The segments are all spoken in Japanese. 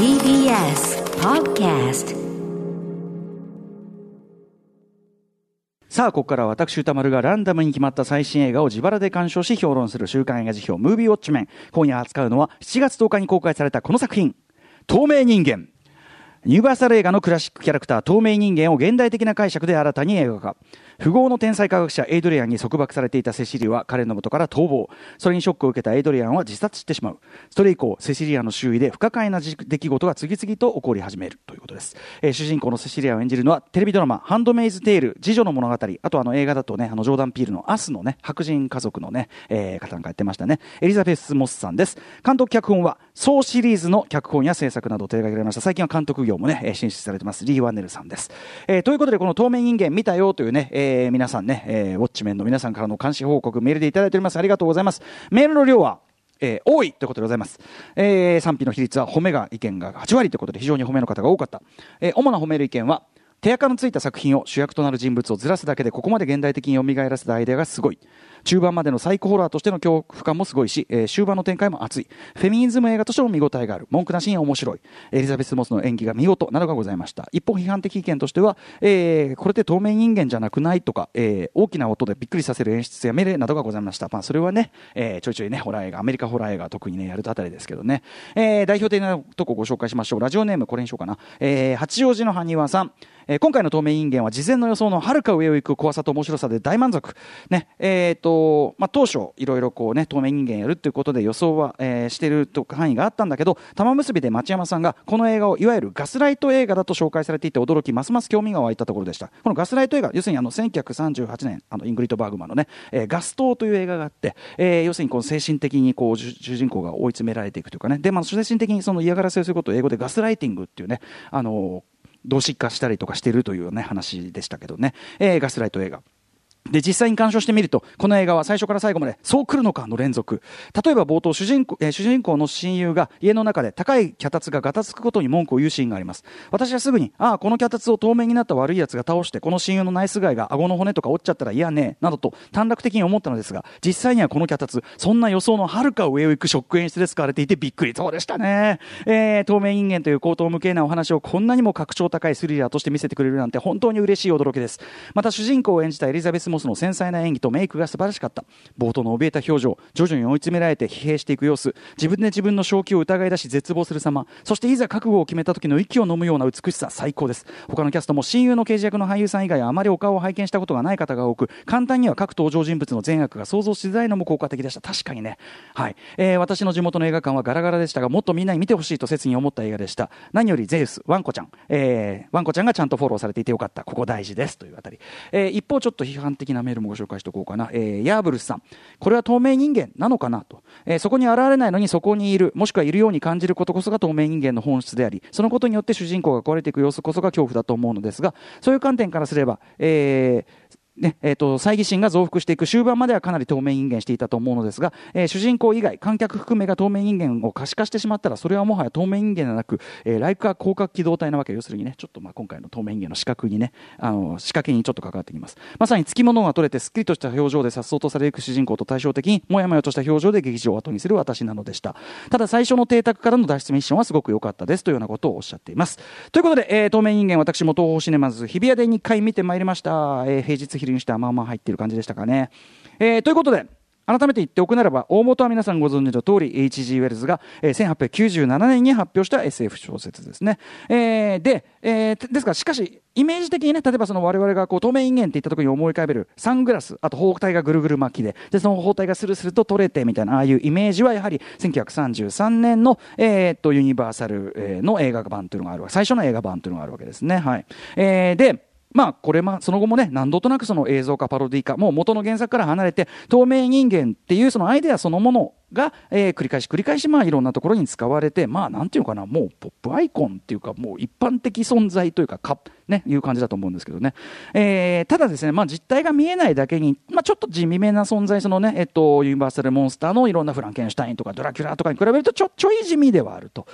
TBS Podcast さあ、ここからは私、歌丸がランダムに決まった最新映画を自腹で鑑賞し評論する週刊映画辞表、ムービーウォッチメン。今夜扱うのは7月10日に公開されたこの作品、透明人間。ユニバーサル映画のクラシックキャラクター、透明人間を現代的な解釈で新たに映画化。富豪の天才科学者エイドリアンに束縛されていたセシリは彼の元から逃亡。それにショックを受けたエイドリアンは自殺してしまう。それ以降、セシリアの周囲で不可解な出来事が次々と起こり始めるということです。えー主人公のセシリアを演じるのはテレビドラマ、ハンドメイズテール、次女の物語、あとあの映画だとね、あのジョーダン・ピールのアスのね、白人家族のね、えー方なんかやってましたね。エリザベス・モスさんです。監督脚本は、ソーシリーズの脚本や制作などを手掛けられました。最近は監督業もね、進出されてます。リー・ワンネルさんです。えーということで、この透明人間見たよというね、えー皆さんね、えーウォッチメンの皆さんからの監視報告、メールでいただいております。ありがとうございます。メールの量は、えー多いということでございます。えー賛否の比率は褒めが意見が8割ということで非常に褒めの方が多かった。えー主な褒める意見は、手垢のついた作品を主役となる人物をずらすだけでここまで現代的に蘇らせたアイデアがすごい。中盤までのサイコホラーとしての恐怖感もすごいし、えー終盤の展開も熱い。フェミニズム映画としても見応えがある。文句なしに面白い。エリザベス・モスの演技が見事などがございました。一方批判的意見としては、えーこれって透明人間じゃなくないとか、えー大きな音でびっくりさせる演出や命令などがございました。まあ、それはね、えーちょいちょいね、ホラー映画、アメリカホラー映画特にね、やるとあたりですけどね。えー代表的なとこご紹介しましょう。ラジオネームこれにしようかな。えー八王子の埴輪さん。今回の透明人間は事前の予想のはるか上を行く怖さと面白さで大満足。ね、えっ、と、とまあ、当初、いろいろこうね、透明人間やるっていうことで予想は、えーしていると範囲があったんだけど、玉結びで町山さんがこの映画をいわゆるガスライト映画だと紹介されていて驚き、ますます興味が湧いたところでした。このガスライト映画、要するにあの、1938年、あの、イングリッド・バーグマンのね、えーガス燈という映画があって、えー要するにこう精神的にこう、主主人公が追い詰められていくというかね、で、まあ、精神的にその嫌がらせをすることを英語で gaslighting っていうね、あの同質化したりとかしてるというね話でしたけどね、えーガスライト映画。で、実際に鑑賞してみると、この映画は最初から最後まで、そう来るのかの連続。例えば冒頭、主人公、えー主人公の親友が家の中で高い脚立がガタつくことに文句を言うシーンがあります。私はすぐに、ああ、この脚立を透明になった悪い奴が倒して、この親友のナイスガイが顎の骨とか折っちゃったら嫌ね、などと短絡的に思ったのですが、実際にはこの脚立、そんな予想のはるか上を行くショック演出で使われていてびっくり。そうでしたね。えー透明人間という高等無形なお話をこんなにも格調高いスリラーとして見せてくれるなんて本当に嬉しい驚きです。また主人公を演じたエリザベスも・モスの繊細な演技とメイクが素晴らしかった。冒頭の怯えた表情、徐々に追い詰められて疲弊していく様子、自分で自分の正気を疑い出し絶望する様、そしていざ覚悟を決めた時の息を飲むような美しさ、最高です。他のキャストも親友の刑事役の俳優さん以外はあまりお顔を拝見したことがない方が多く、簡単には各登場人物の善悪が想像しづらいのも効果的でした。確かにね。はい。えー私の地元の映画館はガラガラでしたが、もっとみんなに見てほしいと切に思った映画でした。何よりゼウス、ワンコちゃん、えーワンコちゃんがちゃんとフォローされていてよかった。ここ大事です。というあたり。えー一方、ちょっと批判的なメールもご紹介しておこうかな。えーヤーブルスさん。これは透明人間なのかなと。えーそこに現れないのにそこにいる、もしくはいるように感じることこそが透明人間の本質であり、そのことによって主人公が壊れていく様子こそが恐怖だと思うのですが、そういう観点からすれば、えーねえー、と猜疑心が増幅していく終盤まではかなり透明人間していたと思うのですが、えー主人公以外観客含めが透明人間を可視化してしまったらそれはもはや透明人間ではなく、えー、ライカー広角機動隊なわけ要するにねちょっとまあ今回の透明人間の視覚にねあの仕掛けにちょっと関わってきます。まさにつきものが取れてすっきりとした表情で颯爽とされていく主人公と対照的にもやもやとした表情で劇場を後にする私なのでした。ただ最初の邸宅からの脱出ミッションはすごく良かったですというようなことをおっしゃっています。ということで、えー透明人間私も東宝シネマズ日比谷で2回見てまいりました、えー平日昼にしてはまあまあ入ってる感じでしたかね、えーということで改めて言っておくならば、大元は皆さんご存知の通り、H.G. ウェルズが、えー1897年に発表した SF 小説ですね。えーで、えーですから、しかし、イメージ的にね、例えばその我々がこう透明人間って言った時に思い浮かべるサングラス、あと包帯がぐるぐる巻きで、で、その包帯がスルスルと取れてみたいな、ああいうイメージはやはり1933年の、えーっと、ユニバーサルの映画版というのがある、最初の映画版というのがあるわけですね。はい。えーで、まあ、これま、その後もね、何度となくその映像化、パロディ化、もう元の原作から離れて、透明人間っていうそのアイデアそのものが、えー繰り返し繰り返し、まあ、いろんなところに使われて、まあ、なんていうかな、もうポップアイコンっていうか、もう一般的存在というか、か、ね、いう感じだと思うんですけどね。えーただですね、まあ、実態が見えないだけに、まあ、ちょっと地味めな存在、そのね、えっと、ユニバーサルモンスターのいろんなフランケンシュタインとかドラキュラとかに比べると、ちょ、ちょい地味ではあると。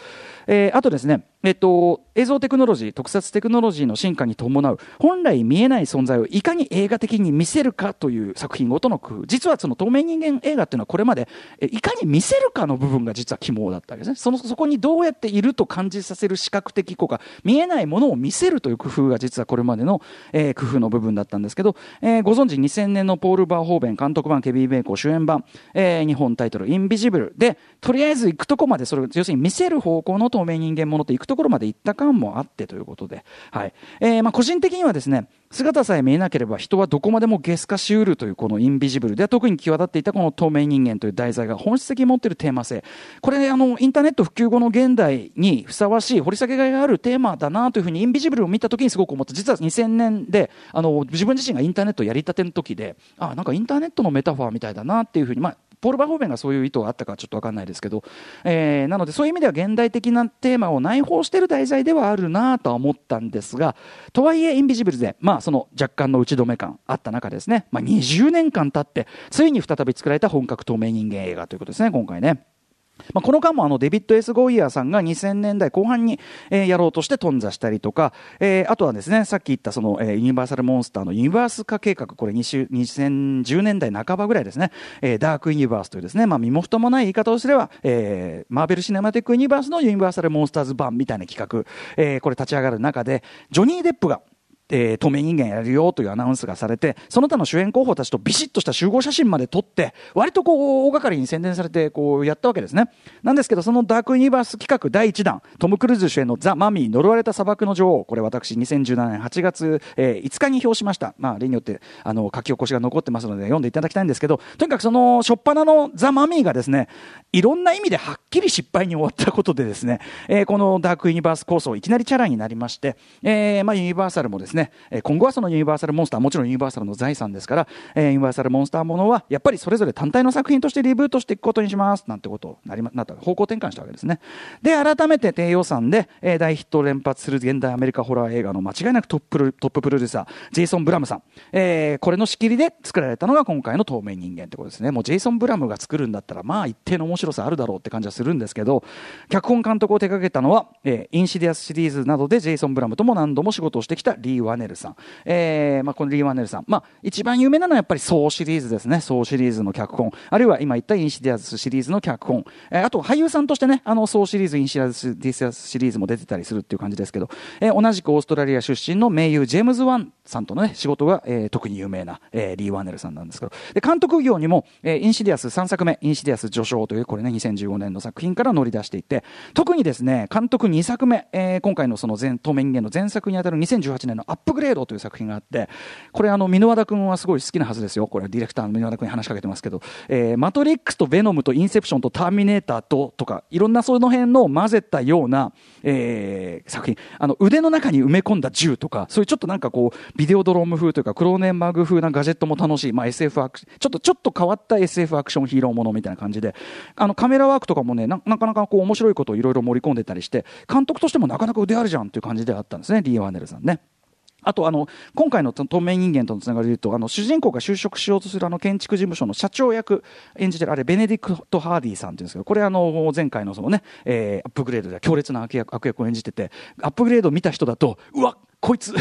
えーあとですね、えっと、映像テクノロジー、特撮テクノロジーの進化に伴う、本来見えない存在をいかに映画的に見せるかという作品ごとの工夫。実はその透明人間映画っていうのはこれまで、えいかに見せるかの部分が実は肝だったわけですね。そのそこにどうやっていると感じさせる視覚的効果見えないものを見せるという工夫が実はこれまでの、えー、工夫の部分だったんですけど、えー、ご存知2000年のポール・バーホーベン監督版ケビー・ベーコー主演版、えー、日本タイトル「インビジブル」でとりあえず行くとこまでそれ要するに見せる方向の透明人間ものと行くところまで行った感もあってということで、はい。えーまあ、個人的にはですね姿さえ見えなければ人はどこまでもゲス化しうるというこのインビジブル。で特に際立っていたこの透明人間という題材が本質的に持っているテーマ性。これあのインターネット普及後の現代にふさわしい掘り下げがいがあるテーマだなというふうにインビジブルを見た時にすごく思った。実は2000年であの自分自身がインターネットやりたての時であなんかインターネットのメタファーみたいだなっていうふうに、まあ、ポール・バーホーベンがそういう意図があったかちょっと分かんないですけど、えー、なのでそういう意味では現代的なテーマを内包している題材ではあるなとは思ったんですがとはいえインビジブルで、まあ、その若干の打ち止め感あった中ですね、まあ、20年間経ってついに再び作られた本格透明人間映画ということですね今回ね。まあ、この間もあのデビッド・エス・ゴイヤーさんが2000年代後半に、え、やろうとして頓挫したりとか、えー、あとはですねさっき言ったその、え、ユニバーサル・モンスターのユニバース化計画これ2010年代半ばぐらいですね、えー、ダーク・ユニバースというですね、まあ、身も蓋もない言い方をすれば、えー、マーベル・シネマティック・ユニバースのユニバーサル・モンスターズ版みたいな企画、えー、これ立ち上がる中でジョニー・デップがえー、透明人間やるよというアナウンスがされて、その他の主演候補たちとビシッとした集合写真まで撮って、割とこう、大掛かりに宣伝されて、こう、やったわけですね。なんですけど、そのダークユニバース企画第1弾、トム・クルーズ主演のザ・マミー、呪われた砂漠の女王、これ私、2017年8月、えー、5日に表しました。まあ、例によって、あの、書き起こしが残ってますので、読んでいただきたいんですけど、とにかくその、初っ端のザ・マミーがですね、いろんな意味ではっきり失敗に終わったことでですね、えー、このダークユニバース構想、いきなりチャラになりまして、えー、まあ、ユニバーサルもですね、ね、え今後はそのユニバーサルモンスターもちろんユニバーサルの財産ですから、え、ユニバーサルモンスターものはやっぱりそれぞれ単体の作品としてリブートしていくことにしますなんてことなりまなった方向転換したわけですね。で改めて低予算で、え、大ヒットを連発する現代アメリカホラー映画の間違いなくトップトッププロデューサージェイソン・ブラムさん、えー、これの仕切りで作られたのが今回の透明人間ってことですね。もうジェイソン・ブラムが作るんだったらまあ一定の面白さあるだろうって感じはするんですけど脚本監督を手掛けたのは、えー、インシディアスシリーズなどでジェイソン・ブラムとも何度も仕事をしてきたリー・ワネルさん、えーまあ、このリー・ワネルさん、まあ、一番有名なのはやっぱりソーシリーズですね、ソーシリーズの脚本、あるいは今言ったインシディアスシリーズの脚本、えー、あと俳優さんとしてね、あのソーシリーズ、インシディアスシリーズも出てたりするっていう感じですけど、えー、同じくオーストラリア出身の名優、ジェームズ・ワンさんとの、ね、仕事が、えー、特に有名な、えー、リー・ワネルさんなんですけど、で監督業にも、えー、インシディアス3作目、インシディアス序章という、これね、2015年の作品から乗り出していて、特にですね、監督2作目、えー、今回のその前透明人間の前作にあたる2018年のアップグレードという作品があって、これあの、箕輪田君はすごい好きなはずですよ。これディレクターの箕輪田君に話しかけてますけど、えー、マトリックスとベノムとインセプションとターミネーターととか、いろんなその辺の混ぜたような、えー、作品。あの、腕の中に埋め込んだ銃とか、そういうちょっとなんかこう、ビデオドローム風というか、クローネンバーグ風なガジェットも楽しい、まあ SF アクちょっと、ちょっと変わった SF アクションヒーローものみたいな感じで、あの、カメラワークとかもね、なかなかこう面白いことをいろいろ盛り込んでたりして、監督としてもなかなか腕あるじゃんっていう感じであったんですね、リー・ワーネルさんね。あとあの今回の透明人間とのつながりでいうとあの主人公が就職しようとするあの建築事務所の社長役演じてるあれベネディクト・ハーディーさんっていうんですけどこれあの前回のそのね、えー、アップグレードで強烈な悪役悪役を演じててアップグレードを見た人だとうわこいつ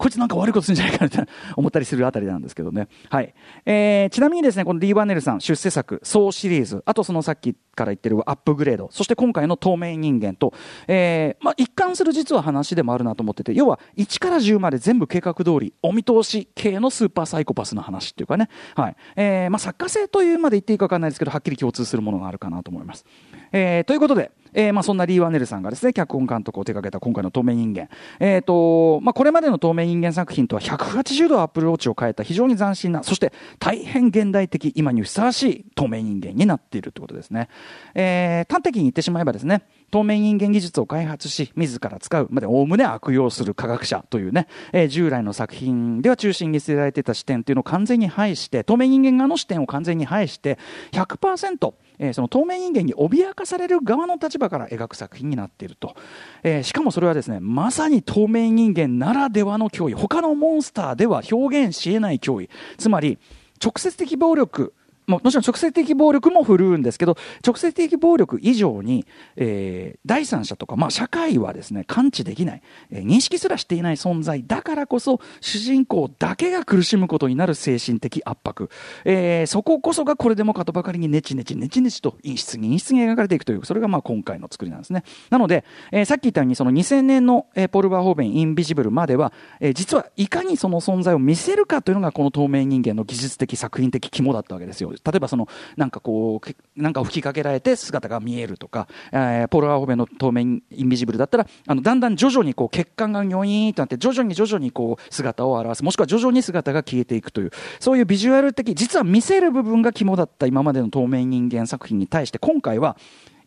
こいつなんか悪いことするんじゃないかなって思ったりするあたりなんですけどね。はい。えー、ちなみにですね、この D バネルさん出世作、総シリーズ、あとそのさっきから言ってるアップグレード、そして今回の透明人間と、えー、まあ一貫する実は話でもあるなと思ってて、要は1から10まで全部計画通り、お見通し系のスーパーサイコパスの話っていうかね、はい。えー、まあ作家性というまで言っていいか分かんないですけど、はっきり共通するものがあるかなと思います。えー、ということで、えーまあ、そんなリー・ワネルさんがですね脚本監督を手掛けた今回の透明人間、えーとまあ、これまでの透明人間作品とは180度アプローチを変えた非常に斬新なそして大変現代的今にふさわしい透明人間になっているということですね、えー、端的に言ってしまえばですね透明人間技術を開発し自ら使うまでおおむね悪用する科学者というね、えー、従来の作品では中心に据えられていた視点というのを完全に排して透明人間側の視点を完全に排して100%えー、その透明人間に脅かされる側の立場から描く作品になっていると、えー、しかもそれはですねまさに透明人間ならではの脅威。他のモンスターでは表現しえない脅威。つまり直接的暴力もちろん直接的暴力も振るうんですけど、直接的暴力以上に、えー、第三者とか、まあ、社会はですね、感知できない、えー、認識すらしていない存在だからこそ、主人公だけが苦しむことになる精神的圧迫。えー、そここそがこれでもかとばかりにネチネチネチネチと陰湿に陰湿に描かれていくという、それがまあ今回の作りなんですね。なので、えー、さっき言ったように、その2000年の、えー、ポル・バーホーベン・インビジブルまでは、えー、実はいかにその存在を見せるかというのがこの透明人間の技術的作品的肝だったわけですよ。例えばその、なんかこう、なんかを吹きかけられて姿が見えるとか、えー、ポール・バーホベの透明インビジブルだったら、あの、だんだん徐々にこう血管がニョイーンとなって、徐々に徐々にこう姿を表す、もしくは徐々に姿が消えていくという、そういうビジュアル的、実は見せる部分が肝だった今までの透明人間作品に対して、今回は、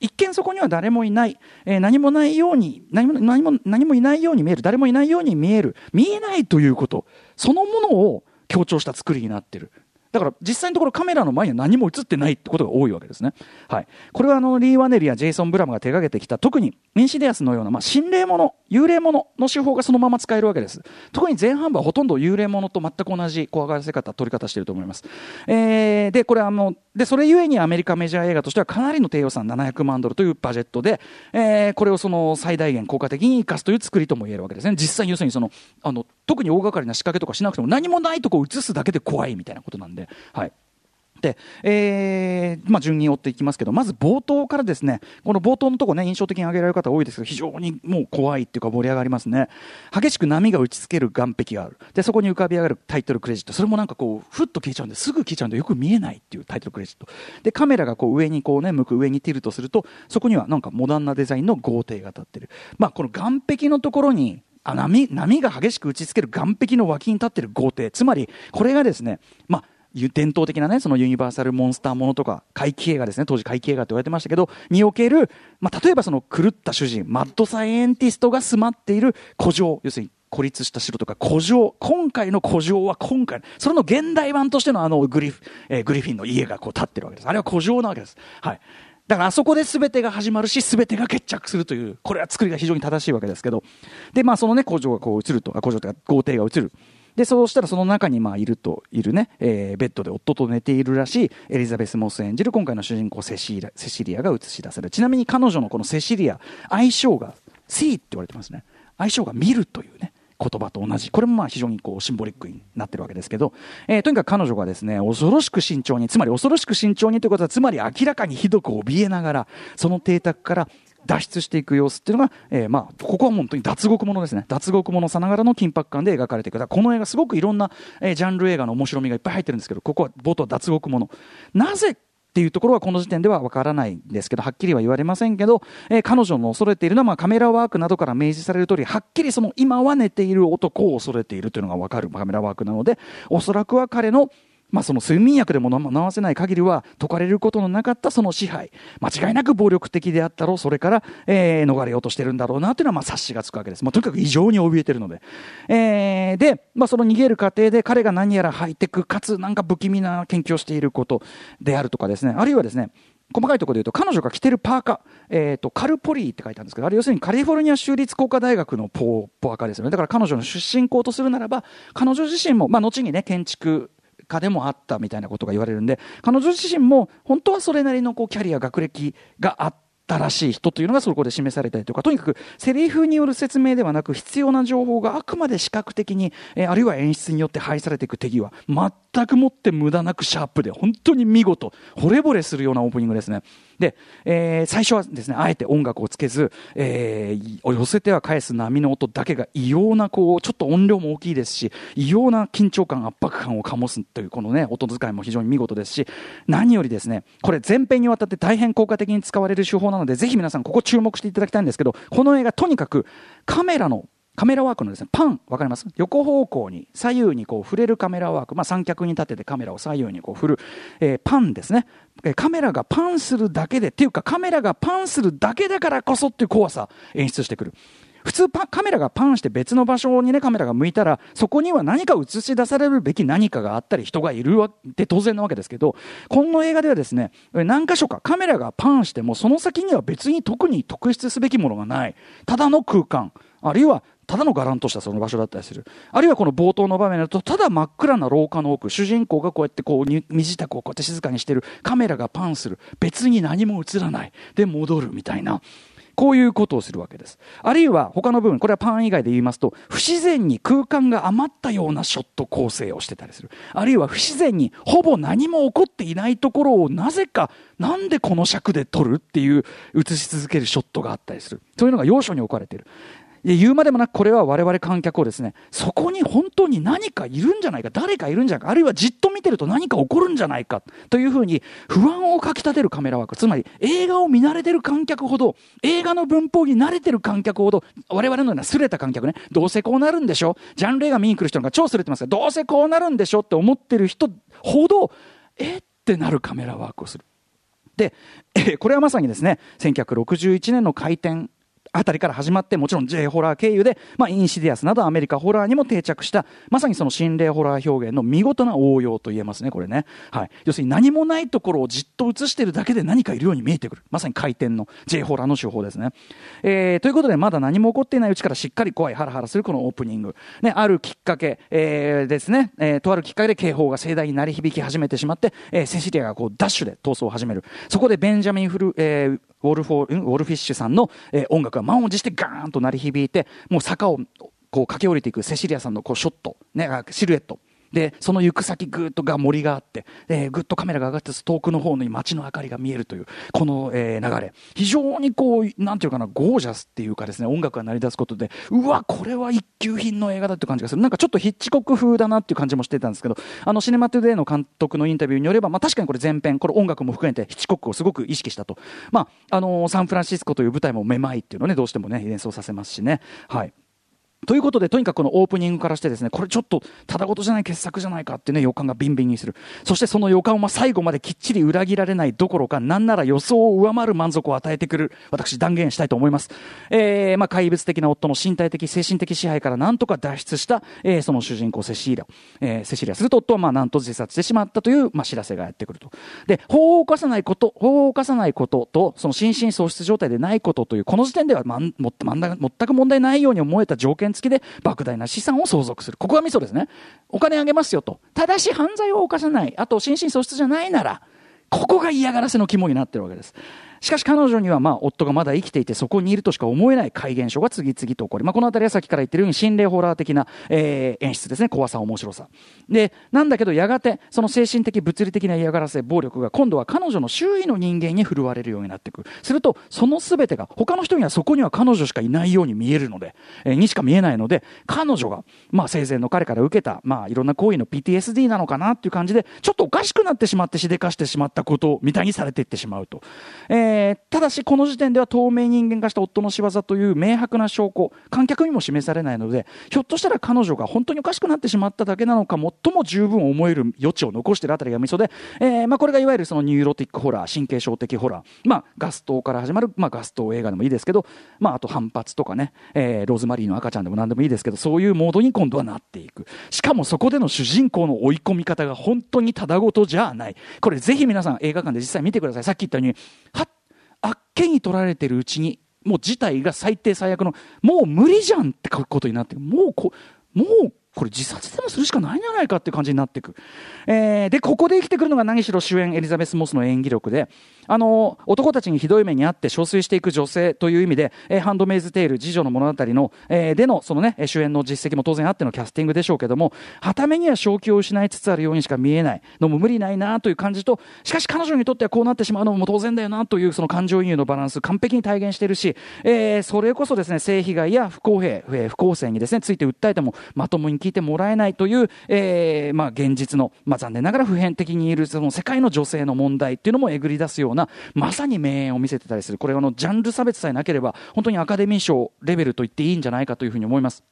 一見そこには誰もいない、えー、何もないように何も何も何もいないように見える誰もいないように見える見えないということそのものを強調した作りになってる。だから実際のところカメラの前には何も映ってないってことが多いわけですね。はい。これはあのリー・ワネルやジェイソン・ブラムが手掛けてきた特にインシデアスのような、まあ、心霊もの、幽霊ものの手法がそのまま使えるわけです。特に前半部はほとんど幽霊ものと全く同じ怖がらせ方、撮り方してると思います。えー、で、これあの、で、それゆえにアメリカメジャー映画としてはかなりの低予算700万ドルというバジェットで、えー、これをその最大限効果的に生かすという作りとも言えるわけですね。実際要するにその、あの、特に大掛かりな仕掛けとかしなくても何もないとこを映すだけで怖いみたいなことなんで、はい。で、えーまあ、順に追っていきますけど、まず冒頭からですね、この冒頭のところね、印象的に挙げられる方多いですけど、非常にもう怖いっていうか盛り上がりますね。激しく波が打ちつける岸壁がある。で、そこに浮かび上がるタイトルクレジット。それもなんかこう、ふっと消えちゃうんで、すぐ消えちゃうんで、よく見えないっていうタイトルクレジット。で、カメラがこう上にこうね、向く上にティルトすると、そこにはなんかモダンなデザインの豪邸が立ってる。まあ、この岸壁のところに、あ波波が激しく打ちつける岸壁の脇に立っている豪邸つまりこれがですね、まあ、伝統的なね、そのユニバーサルモンスターものとか、怪奇映画ですね、当時怪奇映画って言われてましたけど、における、まあ、例えばその狂った主人、マッドサイエンティストが住まっている古城、要するに孤立した城とか古城、今回の古城は今回、それの現代版としてのあのグリフ、えー、グリフィンの家がこう立ってるわけです。あれは古城なわけです。はい。だからあそこで全てが始まるし、全てが決着するという、これは作りが非常に正しいわけですけど、で、まあそのね、古城がこう映ると、古城というか豪邸が映る。で、そうしたらその中にまあいると、いるね、えー、ベッドで夫と寝ているらしいエリザベス・モス演じる今回の主人公セシリアセシリアが映し出される。ちなみに彼女のこのセシリア、相性が、シーって言われてますね。相性が見るというね。言葉と同じ。これもまあ非常にこうシンボリックになってるわけですけど、えー、とにかく彼女がですね、恐ろしく慎重に、つまり恐ろしく慎重にということは、つまり明らかにひどく怯えながら、その邸宅から脱出していく様子っていうのが、えー、まあ、ここは本当に脱獄ものですね。脱獄ものさながらの緊迫感で描かれていく。この映画すごくいろんな、えー、ジャンル映画の面白みがいっぱい入ってるんですけど、ここは冒頭脱獄もの。なぜっていうところはこの時点ではわからないんですけど、はっきりは言われませんけど、えー、彼女の恐れているのは、まあ、カメラワークなどから明示される通り、はっきりその今は寝ている男を恐れているというのがわかるカメラワークなので、おそらくは彼のまあ、その睡眠薬でも飲ませない限りは解かれることのなかったその支配。間違いなく暴力的であったろう。それから、えー、逃れようとしてるんだろうなというのはまあ察しがつくわけです、まあ、とにかく異常に怯えてるので、えー、で、まあ、その逃げる過程で彼が何やらハイテクかつなんか不気味な研究をしていることであるとかですね。あるいはですね細かいところで言うと、彼女が着てるパーカー、えっ、ー、と、カルポリーって書いてあるんですけど、あれ要するにカリフォルニア州立工科大学のポー、パーカーですよね。だから彼女の出身校とするならば、彼女自身も、まあ、後にね、建築家でもあったみたいなことが言われるんで、彼女自身も本当はそれなりのこうキャリア、学歴があったらしい人というのがそこで示されたりとか、とにかくセリフによる説明ではなく必要な情報があくまで視覚的に、えー、あるいは演出によって配されていく手際、全全くもって無駄なくシャープで、本当に見事、惚れ惚れするようなオープニングですね。で、えー、最初はですね、あえて音楽をつけず、えー、寄せては返す波の音だけが異様な、こう、ちょっと音量も大きいですし、異様な緊張感、圧迫感を醸すという、このね、音使いも非常に見事ですし、何よりですね、これ前編にわたって大変効果的に使われる手法なので、ぜひ皆さんここ注目していただきたいんですけど、この映画とにかくカメラのカメラワークのですね、パン、わかります？横方向に、左右にこう触れるカメラワーク、まあ、三脚に立ててカメラを左右にこう振る、えー、パンですね。カメラがパンするだけで、っていうかカメラがパンするだけだからこそっていう怖さ演出してくる。普通カメラがパンして別の場所にね、カメラが向いたら、そこには何か映し出されるべき何かがあったり、人がいるわって当然なわけですけど、この映画ではですね、何箇所かカメラがパンしても、その先には別に特に特筆すべきものがない。ただの空間。あるいはただの伽藍としたその場所だったりする。あるいはこの冒頭の場面だと、ただ真っ暗な廊下の奥、主人公がこうやってこう、身支度をこうやって静かにしてる、カメラがパンする、別に何も映らない、で戻るみたいな。こういうことをするわけです。あるいは他の部分、これはパン以外で言いますと、不自然に空間が余ったようなショット構成をしてたりする。あるいは不自然にほぼ何も起こっていないところをなぜか、なんでこの尺で撮るっていう映し続けるショットがあったりする。そういうのが要所に置かれている。言うまでもなくこれは我々観客をですね、そこに本当に何かいるんじゃないか、誰かいるんじゃないか、あるいはじっと見てると何か起こるんじゃないか、というふうに不安をかき立てるカメラワーク。つまり映画を見慣れてる観客ほど、映画の文法に慣れてる観客ほど、我々のようなすれた観客ね、どうせこうなるんでしょジャンル映画見に来る人なんか超すれてますが、どうせこうなるんでしょって思ってる人ほど、えってなるカメラワークをする。で、これはまさにですね、1961年の開店あたりから始まって、もちろん J ホラー経由で、まあ、インシディアスなどアメリカホラーにも定着した、まさにその心霊ホラー表現の見事な応用と言えますね、これね。はい。要するに何もないところをじっと映してるだけで何かいるように見えてくる。まさに回転の J ホラーの手法ですね。えー、ということで、まだ何も起こっていないうちからしっかり怖い、ハラハラするこのオープニング。ね、あるきっかけ、えー、ですね、えー、とあるきっかけで警報が盛大に鳴り響き始めてしまって、えー、セシリアがこうダッシュで逃走を始める。そこでベンジャミンフル、えー、ウォルフォ、ウォルフィッシュさんの、え、音楽が満を持してガーンと鳴り響いて、もう坂をこう駆け下りていくセシリアさんのこうショット、ね、シルエット。で、その行く先ぐっとが森があって、えー、ぐっとカメラが上がって遠くの方に街の明かりが見えるという、この、えー、流れ。非常にこう、なんていうかな、ゴージャスっていうかですね、音楽が鳴り出すことで、うわ、これは一級品の映画だっていう感じがする。なんかちょっとヒッチコック風だなっていう感じもしてたんですけど、あの、シネマトゥデイの監督のインタビューによれば、まあ確かにこれ前編、これ音楽も含めてヒッチコックをすごく意識したと。まあ、あのー、サンフランシスコという舞台もめまいっていうのをね、どうしてもね、連想させますしね。はい。ということで、とにかくこのオープニングからしてですね、これちょっとただごとじゃない傑作じゃないかってね、予感がビンビンにする。そしてその予感を最後まできっちり裏切られないどころか、なんなら予想を上回る満足を与えてくる、私断言したいと思います。えー、まあ、怪物的な夫の身体的、精神的支配からなんとか脱出した、えー、その主人公セシーラ。えー、セシリアすると夫はまあなんと自殺してしまったという、まあ、知らせがやってくると。で、法を犯さないこと、法を犯さないことと、その心神喪失状態でないことという、この時点ではまん、も全く問題ないように思えた条件付きで、莫大な資産を相続する。ここがミソですね。お金あげますよと。ただし犯罪を犯さない。あと、心神喪失じゃないなら、ここが嫌がらせの肝になってるわけです。しかし彼女にはまあ夫がまだ生きていてそこにいるとしか思えない怪現象が次々と起こり、まあ、この辺りはさっきから言ってるように心霊ホラー的な、えー、演出ですね。怖さ面白さ。でなんだけどやがてその精神的物理的な嫌がらせ暴力が今度は彼女の周囲の人間に振るわれるようになっていく。するとその全てが他の人にはそこには彼女しかいないように見えるので、えー、にしか見えないので彼女が、まあ、生前の彼から受けた、まあ、いろんな行為の PTSD なのかなっていう感じでちょっとおかしくなってしまってしでかしてしまったことみたいにされていってしまうと、えー、えただしこの時点では透明人間化した夫の仕業という明白な証拠観客にも示されないのでひょっとしたら彼女が本当におかしくなってしまっただけなのか最も十分思える余地を残しているあたりがミソで、えーまあ、これがいわゆるそのニューロティックホラー神経症的ホラー、まあ、ガス燈から始まる、まあ、ガス燈映画でもいいですけど、まあ、あと反撥とかね、えー、ローズマリーの赤ちゃんでも何でもいいですけどそういうモードに今度はなっていく。しかもそこでの主人公の追い込み方が本当にただごとじゃない。これぜひ皆さん映画館で実際見てください。さっき言ったようにはっ、あっけに取られてるうちに、もう事態が最低最悪の、もう無理じゃんって書くことになって、もうこ、もうこれ自殺でもするしかないんじゃないかって感じになっていく。えー、で、ここで生きてくるのが何しろ主演エリザベス・モスの演技力で、あの、男たちにひどい目にあって憔悴していく女性という意味で、えー、ハンドメイズ・テール、次女の物語の、えー、での、そのね、主演の実績も当然あってのキャスティングでしょうけども、はためには正気を失いつつあるようにしか見えないのも無理ないなという感じと、しかし彼女にとってはこうなってしまうのも当然だよなというその感情移入のバランス、完璧に体現しているし、えー、それこそですね、性被害や不公平、不公正にですね、ついて訴えてもまともに聞いてもらえないという、えー、まあ現実の、まあ残念ながら普遍的にいるその世界の女性の問題っていうのもえぐり出すような、まさに名演を見せてたりする。これはあの、ジャンル差別さえなければ、本当にアカデミー賞レベルと言っていいんじゃないかというふうに思います。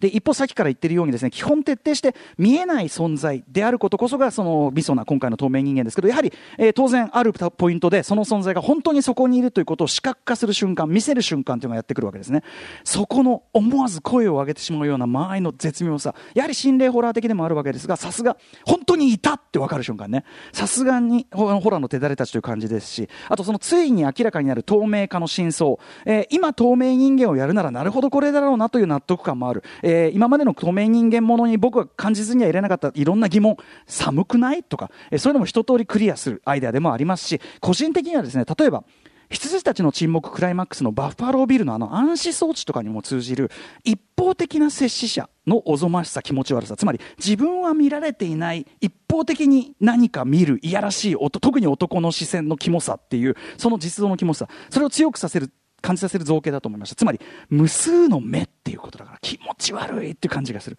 で、一歩先から言ってるようにですね、基本徹底して見えない存在であることこそが、その、ミソな今回の透明人間ですけど、やはり、えー、当然あるポイントで、その存在が本当にそこにいるということを視覚化する瞬間、見せる瞬間というのがやってくるわけですね。そこの思わず声を上げてしまうような間合いの絶妙さ、やはり心霊ホラー的でもあるわけですが、さすが、本当にいたってわかる瞬間ね。さすがにホラーの手だれたちという感じですし、あとそのついに明らかになる透明化の真相、えー、今透明人間をやるならなるほどこれだろうなという納得感もある。えー、今までの透明人間ものに僕は感じずにはいれなかったいろんな疑問、寒くない？とか、えー、そういうのも一通りクリアするアイデアでもありますし、個人的にはですね、例えば、羊たちの沈黙クライマックスのバッファロービルのあの暗視装置とかにも通じる一方的な接し者のおぞましさ気持ち悪さつまり自分は見られていない一方的に何か見るいやらしい特に男の視線のキモさっていうその実像のキモさそれを強くさせる感じさせる造形だと思いました。つまり、無数の目っていうことだから気持ち悪いっていう感じがする。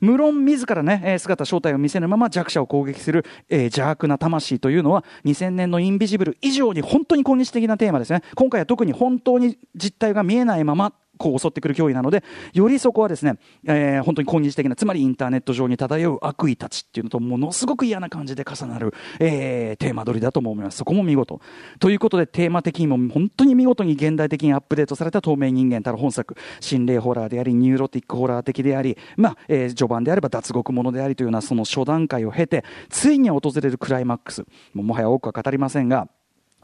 無論自らね、姿、正体を見せぬまま弱者を攻撃する、えー、邪悪な魂というのは、2000年のインビジブル以上に本当に今日的なテーマですね。今回は特に本当に実態が見えないまま、こう襲ってくる脅威なので、よりそこはですね、えー、本当に今日的な、つまりインターネット上に漂う悪意たちっていうのと、ものすごく嫌な感じで重なる、えー、テーマ取りだと思います。そこも見事。ということで、テーマ的にも本当に見事に現代的にアップデートされた透明人間たる本作、心霊ホラーであり、ニューロティックホラー的であり、まあ、えー、序盤であれば脱獄ものでありというような、その諸段階を経て、ついに訪れるクライマックス、ももはや多くは語りませんが、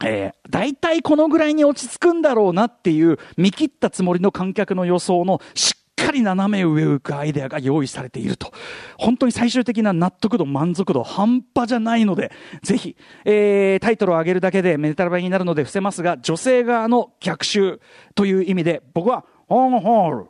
えー、大体このぐらいに落ち着くんだろうなっていう見切ったつもりの観客の予想のしっかり斜め上を行くアイデアが用意されていると。本当に最終的な納得度、満足度、半端じゃないので、ぜひ、えー、タイトルを上げるだけでメタルバイになるので伏せますが、女性側の逆襲という意味で、僕は、ホンホール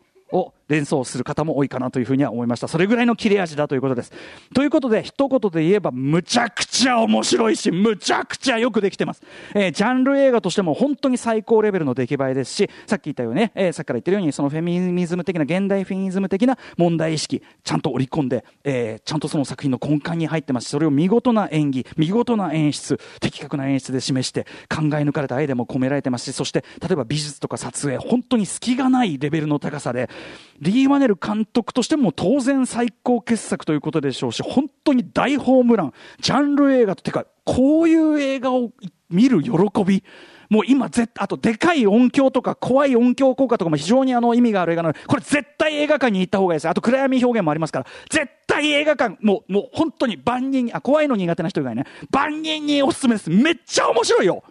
連想する方も多いかなというふうには思いました。それぐらいの切れ味だということです。ということで、一言で言えば、むちゃくちゃ面白いし、むちゃくちゃよくできてます。えー、ジャンル映画としても本当に最高レベルの出来栄えですし、さっき言ったようにね、えー、さっきから言ってるように、そのフェミニズム的な、現代フェミニズム的な問題意識、ちゃんと織り込んで、えー、ちゃんとその作品の根幹に入ってますし、それを見事な演技、見事な演出、的確な演出で示して、考え抜かれたアイデアも込められてますし、そして、例えば美術とか撮影、本当に隙がないレベルの高さで、リー・マネル監督としても当然最高傑作ということでしょうし、本当に大ホームラン、ジャンル映画と、てか、こういう映画を見る喜び、もう今絶、あとでかい音響とか怖い音響効果とかも非常にあの意味がある映画なので、これ絶対映画館に行った方がいいです。あと暗闇表現もありますから、絶対映画館、もう、もう本当に万人に、あ、怖いの苦手な人以外ね、万人におすすめです。めっちゃ面白いよ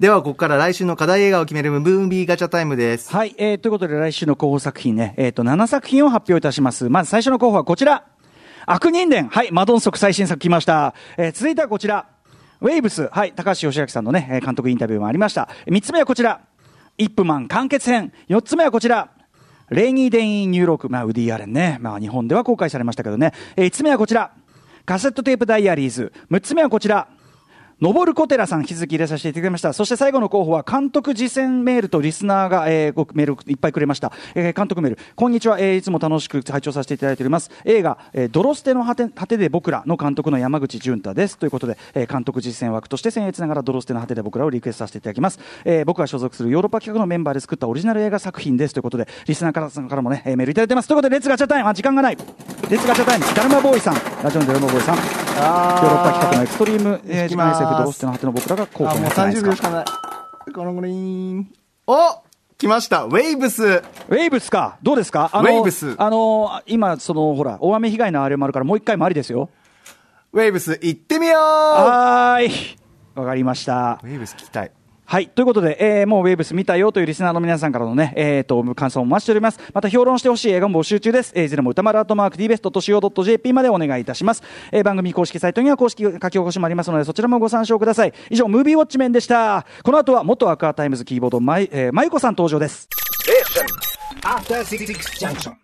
では、ここから来週の課題映画を決めるムービーガチャタイムです。はい、えー、ということで来週の候補作品ね、えっ、ー、と、7作品を発表いたします。まず最初の候補はこちら。悪人伝。はい、マ・ドンソク最新作来ました。えー、続いてはこちら。ウェイブス。はい、高橋芳朗さんのね、監督インタビューもありました。3つ目はこちら。イップマン完結編。4つ目はこちら。レイニーデイ・イン・ニューヨーク。まあ、ウディ・アレンね。まあ、日本では公開されましたけどね。えー、5つ目はこちら。カセットテープダイアリーズ。6つ目はこちら。のぼる小寺さん、引き続き入れさせていただきました。そして最後の候補は、監督自薦メールとリスナーが、えー、ごメールいっぱいくれました。えー、監督メール。こんにちは、えー、いつも楽しく拝聴させていただいております。映画、えー、ドロステの果て、果てで僕らの監督の山口淳太です。ということで、えー、監督自薦枠として僭越ながらドロステの果てで僕らをリクエストさせていただきます。えー、僕が所属するヨーロッパ企画のメンバーで作ったオリジナル映画作品です。ということで、リスナーからさんからもね、えー、メールいただいてます。ということで、レッツガチャタイム、あ、時間がない。レッツガチャタイム、ダルマボーイさん、ラジオのダルマボーイさん、ヨーロッパ企画のエクストリーム、えー、自慢 SF ドロステの果ての僕らが効果もう30秒しかない。このグリーン。お来ました。ウェイブス。ウェイブスか。どうですか？あの、ウェイブス。あの、今、その、ほら、大雨被害のあれもあるから、もう一回もありですよ。ウェイブス、行ってみようはーい。わかりました。ウェイブス聞きたい。はい。ということで、えー、もうウェーブス見たよというリスナーの皆さんからのね、えー、と、感想をお待ちしております。また評論してほしい映画も募集中です。えー、いずれも歌丸アートマーク tbest.co.jp までお願いいたします。えー、番組公式サイトには公式書き起こしもありますので、そちらもご参照ください。以上、ムービーウォッチメンでした。この後は、元アクアタイムズキーボード、まい、えー、まゆこさん登場です。え